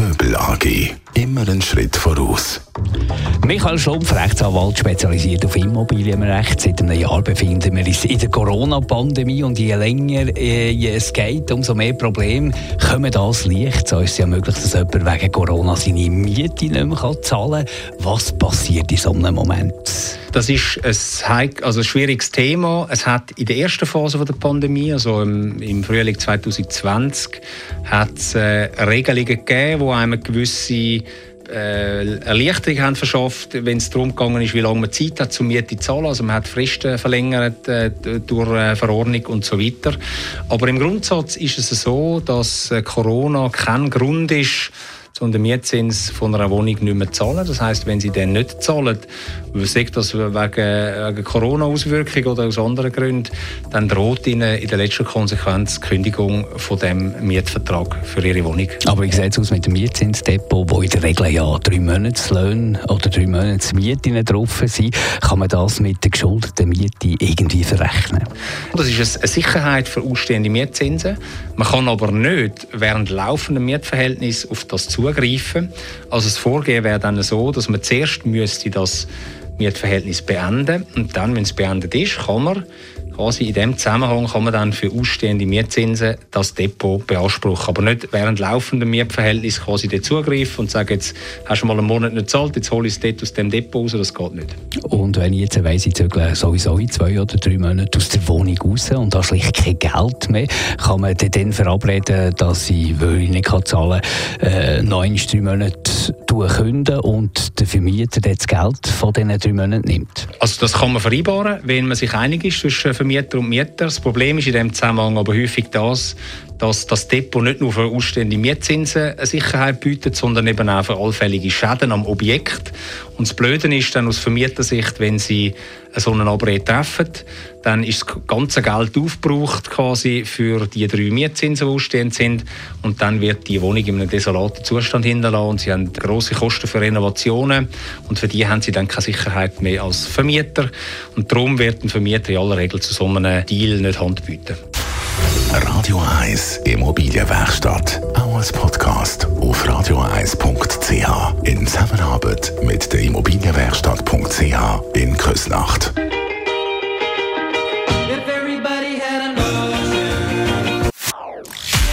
Göbel AG. Immer einen Schritt voraus. Michael Schlumpf, Rechtsanwalt, spezialisiert auf Immobilienrecht. Seit einem Jahr befinden wir uns in der Corona-Pandemie und je länger äh, es geht, umso mehr Probleme kommen das Licht. So ist es ja möglich, dass jemand wegen Corona seine Miete nicht mehr zahlen kann. Was passiert in so einem Moment? Das ist ein, also ein schwieriges Thema. Es hat in der ersten Phase der Pandemie, also im, im Frühling 2020, hat es äh, Regelungen gegeben, die einem gewisse äh, Erleichterung haben verschafft, wenn es darum gegangen ist, wie lange man Zeit hat, zum Miete zu zahlen. Also man hat Fristen verlängert äh, durch äh, Verordnung und so weiter. Aber im Grundsatz ist es so, dass äh, Corona kein Grund ist, um den Mietzins von einer Wohnung nicht mehr zu zahlen. Das heißt, wenn sie den nicht zahlen, sei das wegen, wegen Corona-Auswirkungen oder aus anderen Gründen, dann droht ihnen in der letzten Konsequenz die Kündigung von dem Mietvertrag für ihre Wohnung. Aber wie sieht es aus mit dem Mietzinsdepot, wo in der Regel ja drei Monatslöhne oder drei Monatsmieten drauf sind? Kann man das mit der geschuldeten Miete irgendwie verrechnen? Das ist eine Sicherheit für ausstehende Mietzinsen. Man kann aber nicht während laufenden Mietverhältnis auf das zugehen zugreifen. Also das Vorgehen wäre dann so, dass man zuerst müsste das Mietverhältnis beenden und dann, wenn es beendet ist, kann man quasi in dem Zusammenhang kann man dann für ausstehende Mietzinsen das Depot beanspruchen. Aber nicht während laufendem Mietverhältnis quasi zugreifen und sagen, jetzt hast du mal einen Monat nicht gezahlt, jetzt hole ich es dort aus dem Depot raus, das geht nicht. Und wenn ich jetzt weiss, ich zögle sowieso in zwei oder drei Monaten aus der Wohnung raus und da schlicht kein Geld mehr, kann man dann verabreden, dass ich, weil ich nicht zahlen kann, äh, noch drei Monate künden und der Vermieter das Geld von diesen drei Monaten nimmt? Also das kann man vereinbaren, wenn man sich einig ist zwischen Vermieter und Mieter. Das Problem ist in diesem Zusammenhang aber häufig das, dass das Depot nicht nur für ausstehende Mietzinsen eine Sicherheit bietet, sondern eben auch für allfällige Schäden am Objekt. Und das Blöde ist dann aus Vermietersicht, wenn sie so einen Abrede treffen, dann ist das ganze Geld aufgebraucht quasi für die drei Mietzinsen, die ausstehend sind. Und dann wird die Wohnung in einem desolaten Zustand hinterlassen und sie haben große Kosten für Renovationen. Und für die haben sie dann keine Sicherheit mehr als Vermieter. Und darum wird ein Vermieter in aller Regel zu so einem Deal nicht Hand bieten. Radio 1 Immobilienwerkstatt. Auch als Podcast auf radio1.ch. In Zusammenarbeit mit der Immobilienwerkstatt.ch in Küsnacht.